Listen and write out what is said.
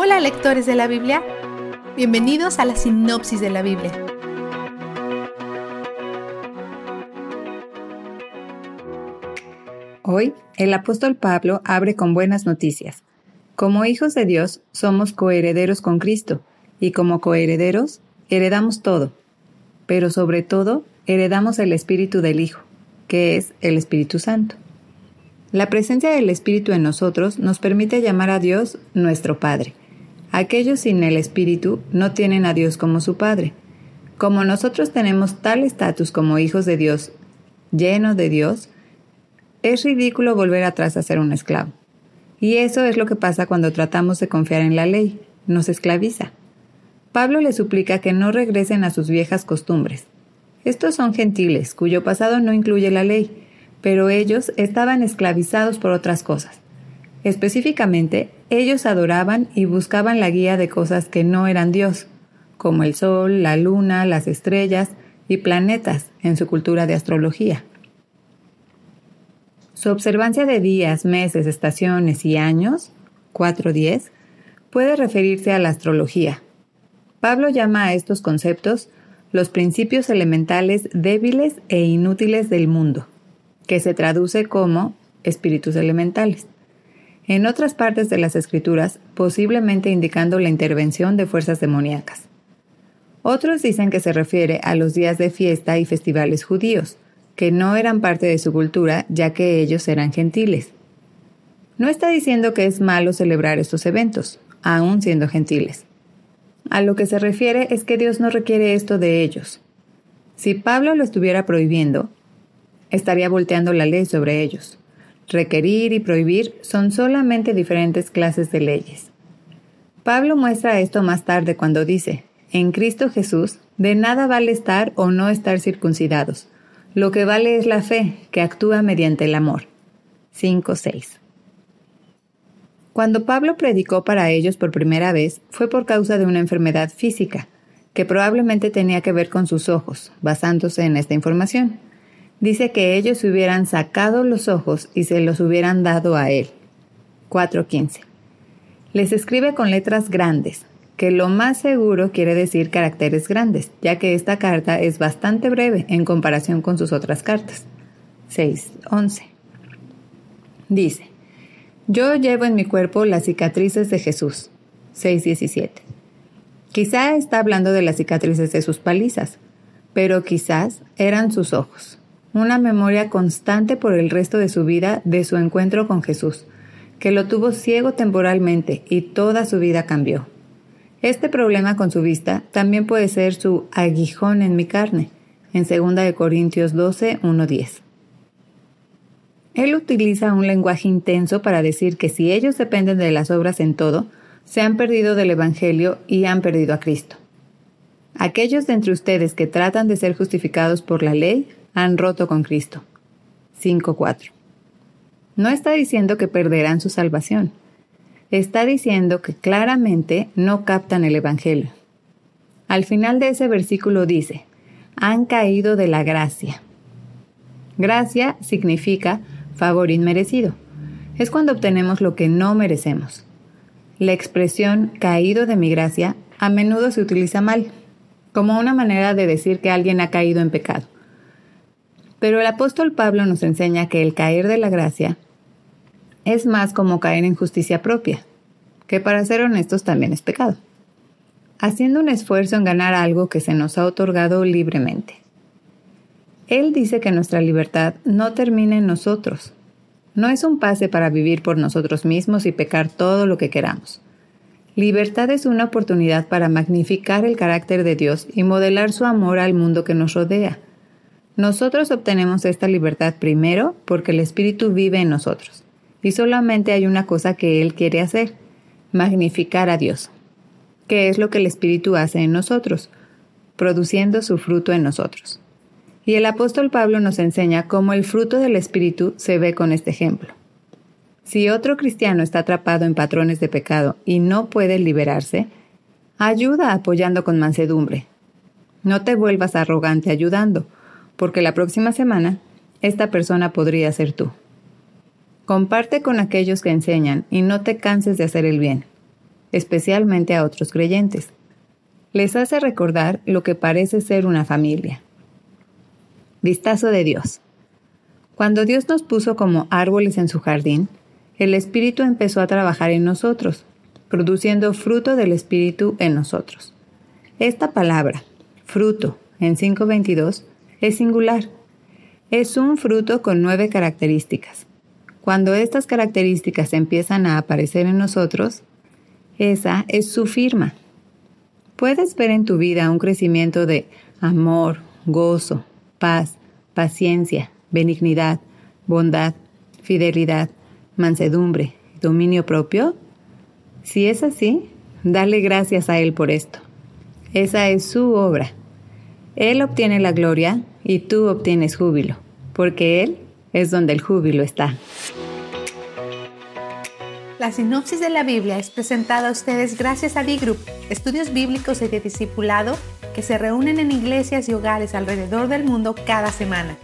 Hola lectores de la Biblia, bienvenidos a la sinopsis de la Biblia. Hoy, el apóstol Pablo abre con buenas noticias. Como hijos de Dios, somos coherederos con Cristo, y como coherederos, heredamos todo, pero sobre todo, heredamos el Espíritu del Hijo, que es el Espíritu Santo. La presencia del Espíritu en nosotros nos permite llamar a Dios nuestro Padre. Aquellos sin el Espíritu no tienen a Dios como su Padre. Como nosotros tenemos tal estatus como hijos de Dios, llenos de Dios, es ridículo volver atrás a ser un esclavo. Y eso es lo que pasa cuando tratamos de confiar en la ley, nos esclaviza. Pablo le suplica que no regresen a sus viejas costumbres. Estos son gentiles, cuyo pasado no incluye la ley, pero ellos estaban esclavizados por otras cosas. Específicamente, ellos adoraban y buscaban la guía de cosas que no eran Dios, como el sol, la luna, las estrellas y planetas en su cultura de astrología. Su observancia de días, meses, estaciones y años, 4.10, puede referirse a la astrología. Pablo llama a estos conceptos los principios elementales débiles e inútiles del mundo, que se traduce como espíritus elementales. En otras partes de las escrituras, posiblemente indicando la intervención de fuerzas demoníacas. Otros dicen que se refiere a los días de fiesta y festivales judíos, que no eran parte de su cultura ya que ellos eran gentiles. No está diciendo que es malo celebrar estos eventos, aun siendo gentiles. A lo que se refiere es que Dios no requiere esto de ellos. Si Pablo lo estuviera prohibiendo, estaría volteando la ley sobre ellos. Requerir y prohibir son solamente diferentes clases de leyes. Pablo muestra esto más tarde cuando dice, en Cristo Jesús, de nada vale estar o no estar circuncidados, lo que vale es la fe, que actúa mediante el amor. 5.6. Cuando Pablo predicó para ellos por primera vez fue por causa de una enfermedad física, que probablemente tenía que ver con sus ojos, basándose en esta información. Dice que ellos hubieran sacado los ojos y se los hubieran dado a él. 4.15. Les escribe con letras grandes, que lo más seguro quiere decir caracteres grandes, ya que esta carta es bastante breve en comparación con sus otras cartas. 6.11. Dice, yo llevo en mi cuerpo las cicatrices de Jesús. 6.17. Quizá está hablando de las cicatrices de sus palizas, pero quizás eran sus ojos, una memoria constante por el resto de su vida de su encuentro con Jesús, que lo tuvo ciego temporalmente y toda su vida cambió. Este problema con su vista también puede ser su aguijón en mi carne, en 2 Corintios 12, 1, 10. Él utiliza un lenguaje intenso para decir que si ellos dependen de las obras en todo, se han perdido del Evangelio y han perdido a Cristo. Aquellos de entre ustedes que tratan de ser justificados por la ley han roto con Cristo. 5.4. No está diciendo que perderán su salvación está diciendo que claramente no captan el Evangelio. Al final de ese versículo dice, han caído de la gracia. Gracia significa favor inmerecido. Es cuando obtenemos lo que no merecemos. La expresión caído de mi gracia a menudo se utiliza mal, como una manera de decir que alguien ha caído en pecado. Pero el apóstol Pablo nos enseña que el caer de la gracia es más como caer en justicia propia, que para ser honestos también es pecado, haciendo un esfuerzo en ganar algo que se nos ha otorgado libremente. Él dice que nuestra libertad no termina en nosotros, no es un pase para vivir por nosotros mismos y pecar todo lo que queramos. Libertad es una oportunidad para magnificar el carácter de Dios y modelar su amor al mundo que nos rodea. Nosotros obtenemos esta libertad primero porque el Espíritu vive en nosotros. Y solamente hay una cosa que Él quiere hacer, magnificar a Dios, que es lo que el Espíritu hace en nosotros, produciendo su fruto en nosotros. Y el apóstol Pablo nos enseña cómo el fruto del Espíritu se ve con este ejemplo. Si otro cristiano está atrapado en patrones de pecado y no puede liberarse, ayuda apoyando con mansedumbre. No te vuelvas arrogante ayudando, porque la próxima semana esta persona podría ser tú. Comparte con aquellos que enseñan y no te canses de hacer el bien. especialmente a otros creyentes. Les hace recordar lo que parece ser una familia. Vistazo de Dios. Cuando Dios nos puso como árboles en su jardín, el Espíritu empezó a trabajar en nosotros, produciendo fruto del Espíritu en nosotros. Esta palabra, fruto, en 522, es singular. Es un fruto con nueve características. Cuando estas características empiezan a aparecer en nosotros, esa es su firma. Puedes ver en tu vida un crecimiento de amor, gozo, paz, paciencia, benignidad, bondad, fidelidad, mansedumbre, dominio propio. Si es así, dale gracias a Él por esto. Esa es su obra. Él obtiene la gloria y tú obtienes júbilo, porque Él es donde el júbilo está. La sinopsis de la Biblia es presentada a ustedes gracias a D-Group, estudios bíblicos y de discipulado que se reúnen en iglesias y hogares alrededor del mundo cada semana.